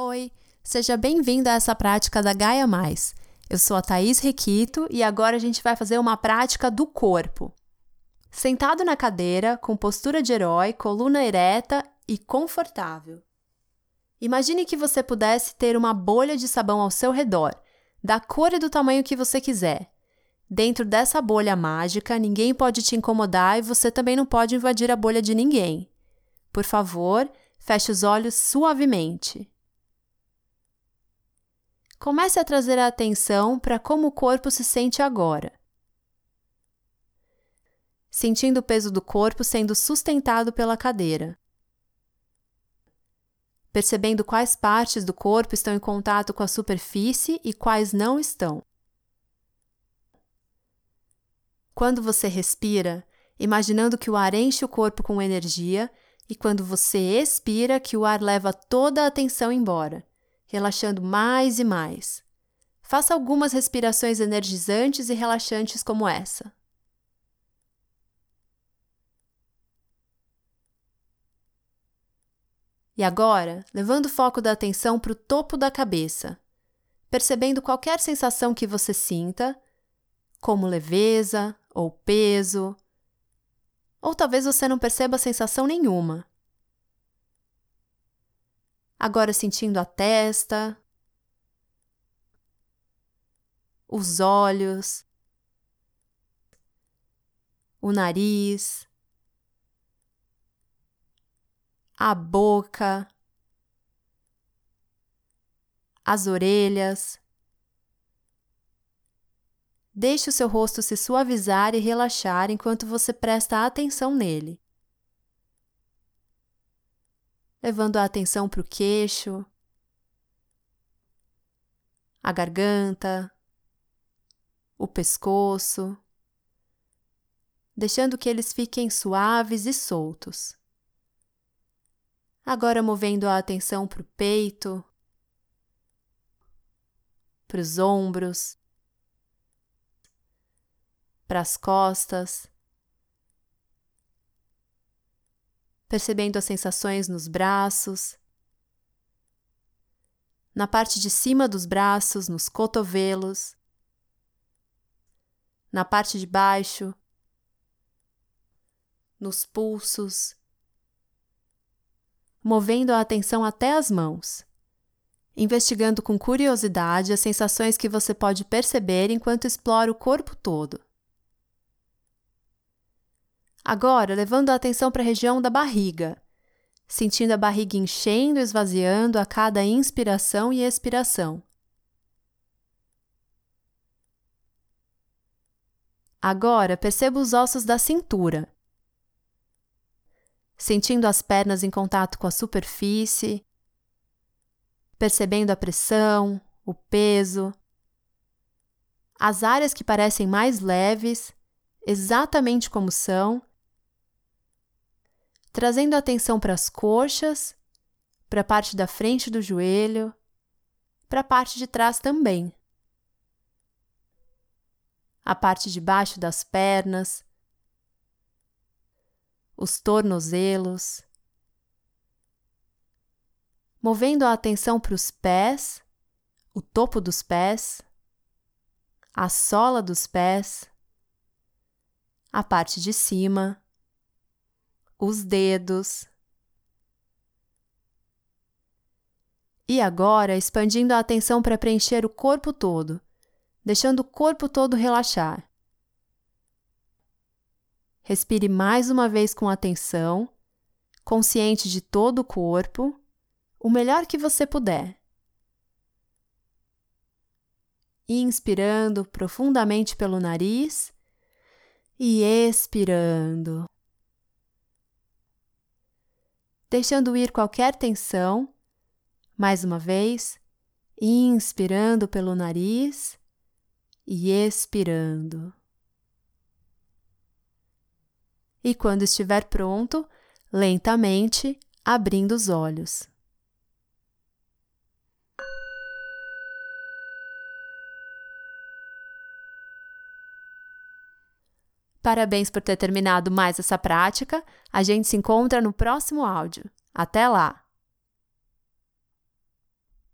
Oi, seja bem-vindo a essa prática da Gaia Mais. Eu sou a Thaís Requito e agora a gente vai fazer uma prática do corpo. Sentado na cadeira, com postura de herói, coluna ereta e confortável. Imagine que você pudesse ter uma bolha de sabão ao seu redor, da cor e do tamanho que você quiser. Dentro dessa bolha mágica, ninguém pode te incomodar e você também não pode invadir a bolha de ninguém. Por favor, feche os olhos suavemente. Comece a trazer a atenção para como o corpo se sente agora. Sentindo o peso do corpo sendo sustentado pela cadeira. Percebendo quais partes do corpo estão em contato com a superfície e quais não estão. Quando você respira, imaginando que o ar enche o corpo com energia, e quando você expira, que o ar leva toda a atenção embora relaxando mais e mais. Faça algumas respirações energizantes e relaxantes como essa. E agora, levando o foco da atenção para o topo da cabeça, percebendo qualquer sensação que você sinta, como leveza ou peso, ou talvez você não perceba sensação nenhuma. Agora sentindo a testa, os olhos, o nariz, a boca, as orelhas. Deixe o seu rosto se suavizar e relaxar enquanto você presta atenção nele levando a atenção para o queixo, a garganta, o pescoço, deixando que eles fiquem suaves e soltos. Agora movendo a atenção para o peito, para os ombros, para as costas, percebendo as sensações nos braços, na parte de cima dos braços, nos cotovelos, na parte de baixo, nos pulsos, movendo a atenção até as mãos, investigando com curiosidade as sensações que você pode perceber enquanto explora o corpo todo. Agora, levando a atenção para a região da barriga, sentindo a barriga enchendo e esvaziando a cada inspiração e expiração. Agora, perceba os ossos da cintura, sentindo as pernas em contato com a superfície, percebendo a pressão, o peso, as áreas que parecem mais leves, exatamente como são trazendo atenção para as coxas, para a parte da frente do joelho, para a parte de trás também. A parte de baixo das pernas, os tornozelos. Movendo a atenção para os pés, o topo dos pés, a sola dos pés, a parte de cima os dedos. E agora, expandindo a atenção para preencher o corpo todo, deixando o corpo todo relaxar. Respire mais uma vez com atenção, consciente de todo o corpo, o melhor que você puder. Inspirando profundamente pelo nariz e expirando deixando ir qualquer tensão. Mais uma vez, inspirando pelo nariz e expirando. E quando estiver pronto, lentamente abrindo os olhos. Parabéns por ter terminado mais essa prática. A gente se encontra no próximo áudio. Até lá!